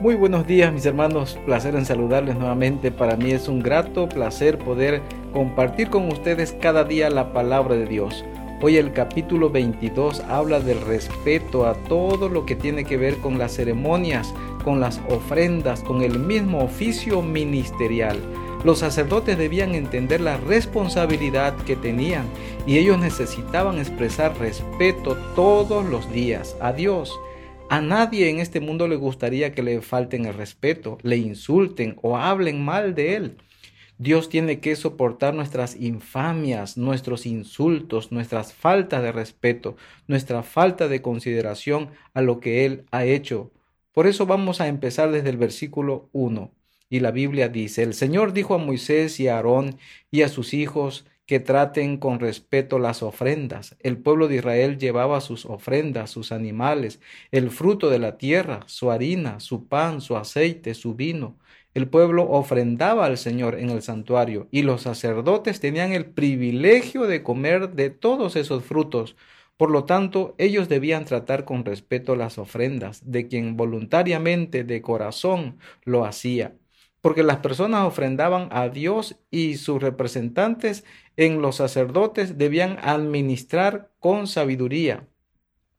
Muy buenos días mis hermanos, placer en saludarles nuevamente. Para mí es un grato placer poder compartir con ustedes cada día la palabra de Dios. Hoy el capítulo 22 habla del respeto a todo lo que tiene que ver con las ceremonias, con las ofrendas, con el mismo oficio ministerial. Los sacerdotes debían entender la responsabilidad que tenían y ellos necesitaban expresar respeto todos los días a Dios. A nadie en este mundo le gustaría que le falten el respeto, le insulten o hablen mal de él. Dios tiene que soportar nuestras infamias, nuestros insultos, nuestras faltas de respeto, nuestra falta de consideración a lo que Él ha hecho. Por eso vamos a empezar desde el versículo 1. Y la Biblia dice, el Señor dijo a Moisés y a Aarón y a sus hijos, que traten con respeto las ofrendas. El pueblo de Israel llevaba sus ofrendas, sus animales, el fruto de la tierra, su harina, su pan, su aceite, su vino. El pueblo ofrendaba al Señor en el santuario y los sacerdotes tenían el privilegio de comer de todos esos frutos. Por lo tanto, ellos debían tratar con respeto las ofrendas de quien voluntariamente de corazón lo hacía porque las personas ofrendaban a Dios y sus representantes en los sacerdotes debían administrar con sabiduría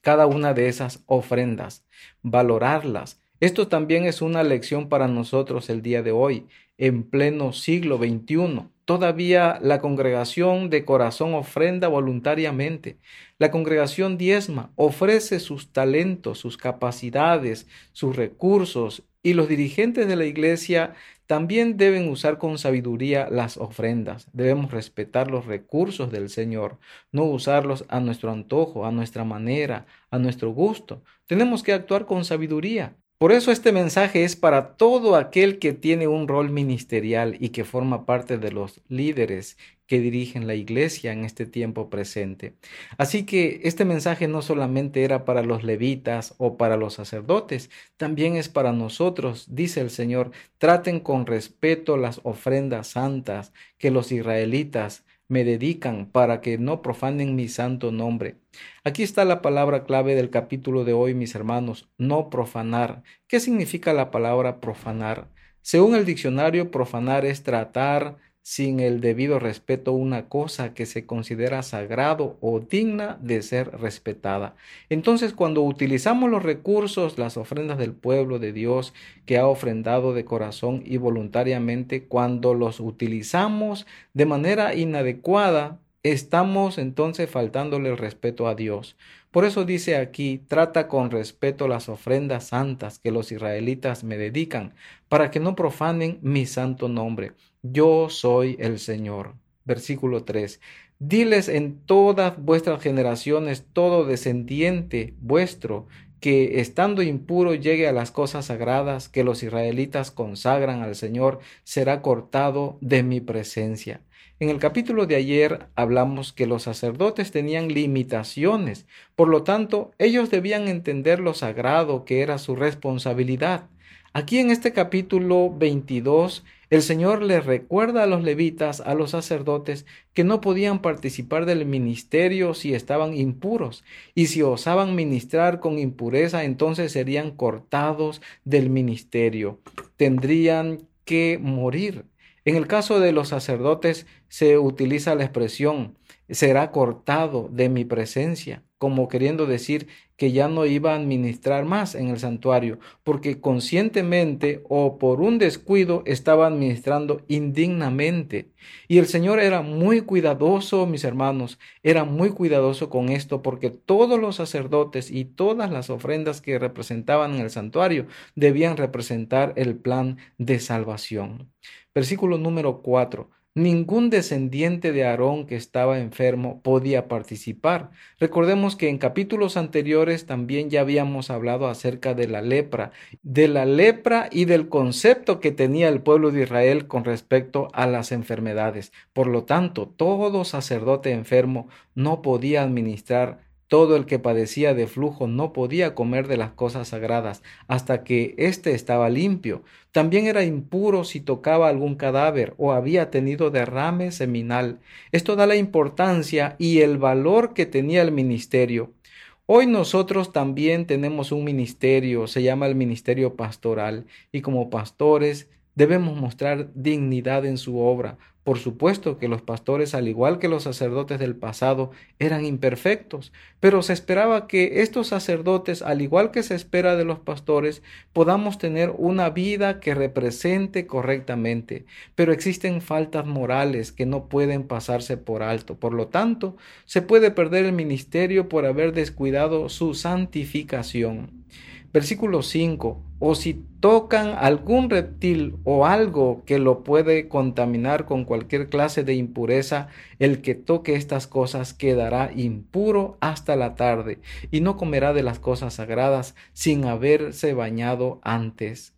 cada una de esas ofrendas, valorarlas. Esto también es una lección para nosotros el día de hoy, en pleno siglo XXI. Todavía la congregación de corazón ofrenda voluntariamente. La congregación diezma, ofrece sus talentos, sus capacidades, sus recursos y los dirigentes de la iglesia también deben usar con sabiduría las ofrendas. Debemos respetar los recursos del Señor, no usarlos a nuestro antojo, a nuestra manera, a nuestro gusto. Tenemos que actuar con sabiduría. Por eso este mensaje es para todo aquel que tiene un rol ministerial y que forma parte de los líderes que dirigen la iglesia en este tiempo presente. Así que este mensaje no solamente era para los levitas o para los sacerdotes, también es para nosotros, dice el Señor, traten con respeto las ofrendas santas que los israelitas me dedican para que no profanen mi santo nombre. Aquí está la palabra clave del capítulo de hoy, mis hermanos, no profanar. ¿Qué significa la palabra profanar? Según el diccionario, profanar es tratar, sin el debido respeto una cosa que se considera sagrado o digna de ser respetada. Entonces, cuando utilizamos los recursos, las ofrendas del pueblo de Dios que ha ofrendado de corazón y voluntariamente, cuando los utilizamos de manera inadecuada, estamos entonces faltándole el respeto a Dios. Por eso dice aquí, trata con respeto las ofrendas santas que los israelitas me dedican, para que no profanen mi santo nombre. Yo soy el Señor. Versículo 3. Diles en todas vuestras generaciones, todo descendiente vuestro, que estando impuro llegue a las cosas sagradas que los israelitas consagran al Señor, será cortado de mi presencia. En el capítulo de ayer hablamos que los sacerdotes tenían limitaciones, por lo tanto ellos debían entender lo sagrado que era su responsabilidad. Aquí en este capítulo 22, el Señor les recuerda a los levitas, a los sacerdotes, que no podían participar del ministerio si estaban impuros, y si osaban ministrar con impureza, entonces serían cortados del ministerio, tendrían que morir. En el caso de los sacerdotes se utiliza la expresión será cortado de mi presencia, como queriendo decir que ya no iba a administrar más en el santuario, porque conscientemente o por un descuido estaba administrando indignamente. Y el Señor era muy cuidadoso, mis hermanos, era muy cuidadoso con esto, porque todos los sacerdotes y todas las ofrendas que representaban en el santuario debían representar el plan de salvación. Versículo número 4. Ningún descendiente de Aarón que estaba enfermo podía participar. Recordemos que en capítulos anteriores también ya habíamos hablado acerca de la lepra, de la lepra y del concepto que tenía el pueblo de Israel con respecto a las enfermedades. Por lo tanto, todo sacerdote enfermo no podía administrar todo el que padecía de flujo no podía comer de las cosas sagradas hasta que éste estaba limpio. También era impuro si tocaba algún cadáver o había tenido derrame seminal. Esto da la importancia y el valor que tenía el ministerio. Hoy nosotros también tenemos un ministerio, se llama el ministerio pastoral, y como pastores debemos mostrar dignidad en su obra, por supuesto que los pastores, al igual que los sacerdotes del pasado, eran imperfectos, pero se esperaba que estos sacerdotes, al igual que se espera de los pastores, podamos tener una vida que represente correctamente. Pero existen faltas morales que no pueden pasarse por alto. Por lo tanto, se puede perder el ministerio por haber descuidado su santificación. Versículo 5. O si tocan algún reptil o algo que lo puede contaminar con cualquier clase de impureza, el que toque estas cosas quedará impuro hasta la tarde y no comerá de las cosas sagradas sin haberse bañado antes.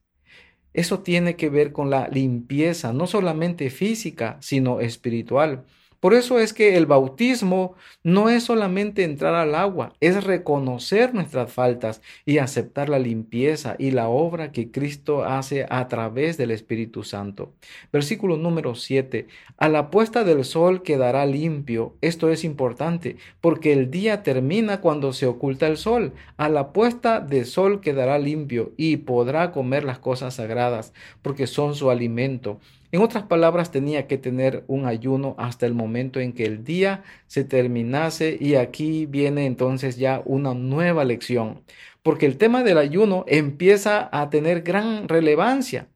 Eso tiene que ver con la limpieza, no solamente física, sino espiritual. Por eso es que el bautismo no es solamente entrar al agua, es reconocer nuestras faltas y aceptar la limpieza y la obra que Cristo hace a través del Espíritu Santo. Versículo número 7. A la puesta del sol quedará limpio. Esto es importante porque el día termina cuando se oculta el sol. A la puesta del sol quedará limpio y podrá comer las cosas sagradas porque son su alimento. En otras palabras, tenía que tener un ayuno hasta el momento en que el día se terminase y aquí viene entonces ya una nueva lección, porque el tema del ayuno empieza a tener gran relevancia.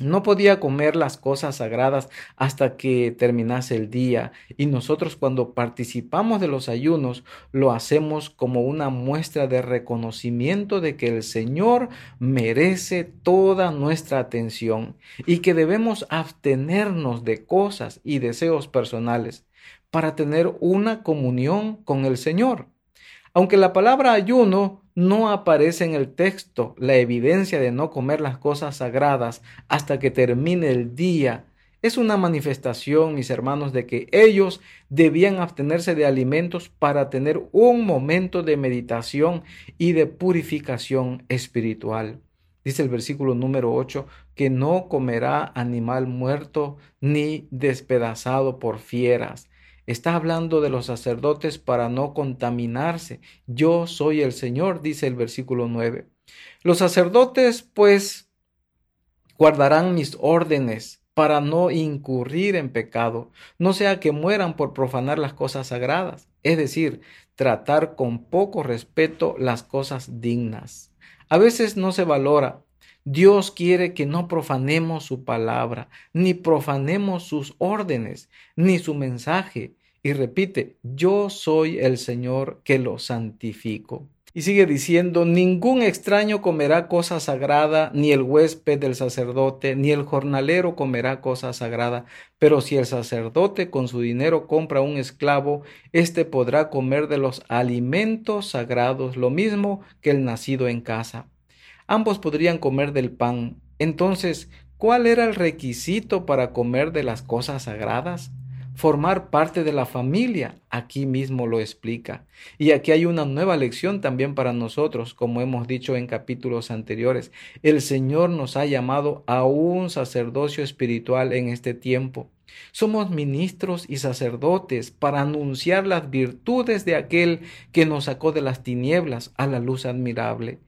No podía comer las cosas sagradas hasta que terminase el día y nosotros cuando participamos de los ayunos lo hacemos como una muestra de reconocimiento de que el Señor merece toda nuestra atención y que debemos abstenernos de cosas y deseos personales para tener una comunión con el Señor. Aunque la palabra ayuno no aparece en el texto, la evidencia de no comer las cosas sagradas hasta que termine el día es una manifestación, mis hermanos, de que ellos debían abstenerse de alimentos para tener un momento de meditación y de purificación espiritual. Dice el versículo número 8 que no comerá animal muerto ni despedazado por fieras, Está hablando de los sacerdotes para no contaminarse. Yo soy el Señor, dice el versículo 9. Los sacerdotes, pues, guardarán mis órdenes para no incurrir en pecado, no sea que mueran por profanar las cosas sagradas, es decir, tratar con poco respeto las cosas dignas. A veces no se valora. Dios quiere que no profanemos su palabra, ni profanemos sus órdenes, ni su mensaje. Y repite, yo soy el Señor que lo santifico. Y sigue diciendo, ningún extraño comerá cosa sagrada, ni el huésped del sacerdote, ni el jornalero comerá cosa sagrada. Pero si el sacerdote con su dinero compra un esclavo, éste podrá comer de los alimentos sagrados, lo mismo que el nacido en casa. Ambos podrían comer del pan. Entonces, ¿cuál era el requisito para comer de las cosas sagradas? formar parte de la familia. Aquí mismo lo explica. Y aquí hay una nueva lección también para nosotros, como hemos dicho en capítulos anteriores. El Señor nos ha llamado a un sacerdocio espiritual en este tiempo. Somos ministros y sacerdotes para anunciar las virtudes de aquel que nos sacó de las tinieblas a la luz admirable.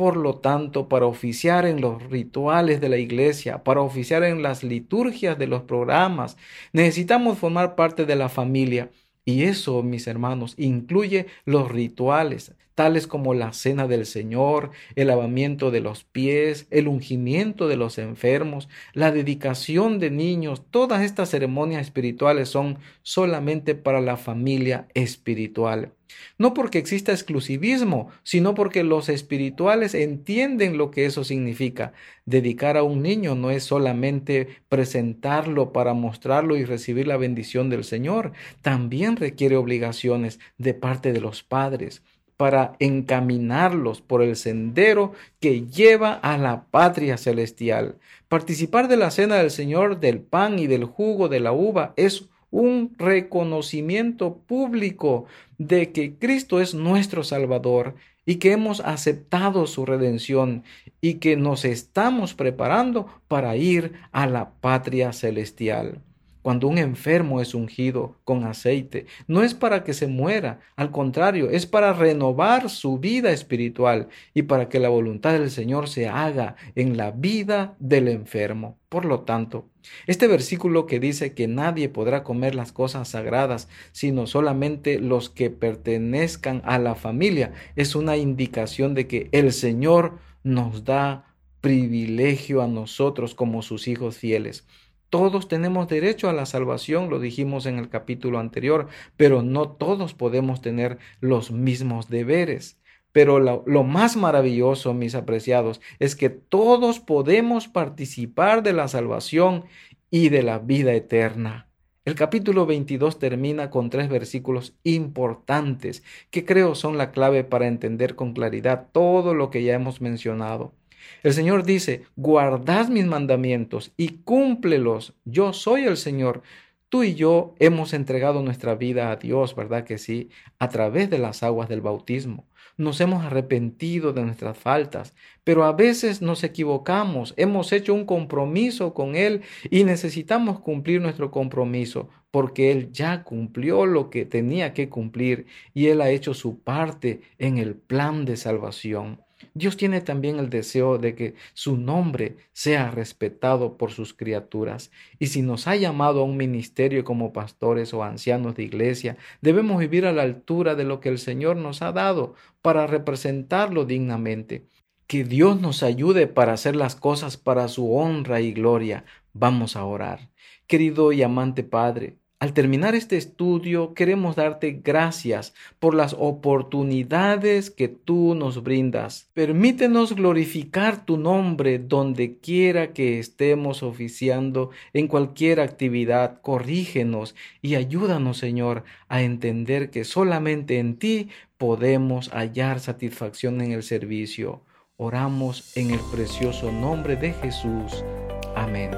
Por lo tanto, para oficiar en los rituales de la iglesia, para oficiar en las liturgias de los programas, necesitamos formar parte de la familia. Y eso, mis hermanos, incluye los rituales, tales como la cena del Señor, el lavamiento de los pies, el ungimiento de los enfermos, la dedicación de niños. Todas estas ceremonias espirituales son solamente para la familia espiritual. No porque exista exclusivismo, sino porque los espirituales entienden lo que eso significa. Dedicar a un niño no es solamente presentarlo para mostrarlo y recibir la bendición del Señor, también requiere obligaciones de parte de los padres para encaminarlos por el sendero que lleva a la patria celestial. Participar de la cena del Señor, del pan y del jugo de la uva es un reconocimiento público de que Cristo es nuestro Salvador y que hemos aceptado su redención y que nos estamos preparando para ir a la patria celestial. Cuando un enfermo es ungido con aceite, no es para que se muera, al contrario, es para renovar su vida espiritual y para que la voluntad del Señor se haga en la vida del enfermo. Por lo tanto, este versículo que dice que nadie podrá comer las cosas sagradas, sino solamente los que pertenezcan a la familia, es una indicación de que el Señor nos da privilegio a nosotros como sus hijos fieles. Todos tenemos derecho a la salvación, lo dijimos en el capítulo anterior, pero no todos podemos tener los mismos deberes. Pero lo, más maravilloso, mis apreciados, es que todos podemos participar de la salvación y de la vida eterna. El capítulo 22 termina con tres versículos importantes que creo son la clave para entender con claridad todo lo que ya hemos mencionado. El Señor dice, guardad mis mandamientos y cúmplelos. Yo soy el Señor. Tú y yo hemos entregado nuestra vida a Dios, ¿verdad que sí? A través de las aguas del bautismo. Nos hemos arrepentido de nuestras faltas, pero a veces nos equivocamos, hemos hecho un compromiso con Él y necesitamos cumplir nuestro compromiso porque Él ya cumplió lo que tenía que cumplir y Él ha hecho su parte en el plan de salvación. Dios tiene también el deseo de que su nombre sea respetado por sus criaturas. Y si nos ha llamado a un ministerio como pastores o ancianos de iglesia, debemos vivir a la altura de lo que el Señor nos ha dado para representarlo dignamente. Que Dios nos ayude para hacer las cosas para su honra y gloria. Vamos a orar. Querido y amante Padre, al terminar este estudio, queremos darte gracias por las oportunidades que tú nos brindas. Permítenos glorificar tu nombre donde quiera que estemos oficiando en cualquier actividad. Corrígenos y ayúdanos, Señor, a entender que solamente en ti podemos hallar satisfacción en el servicio. Oramos en el precioso nombre de Jesús. Amén.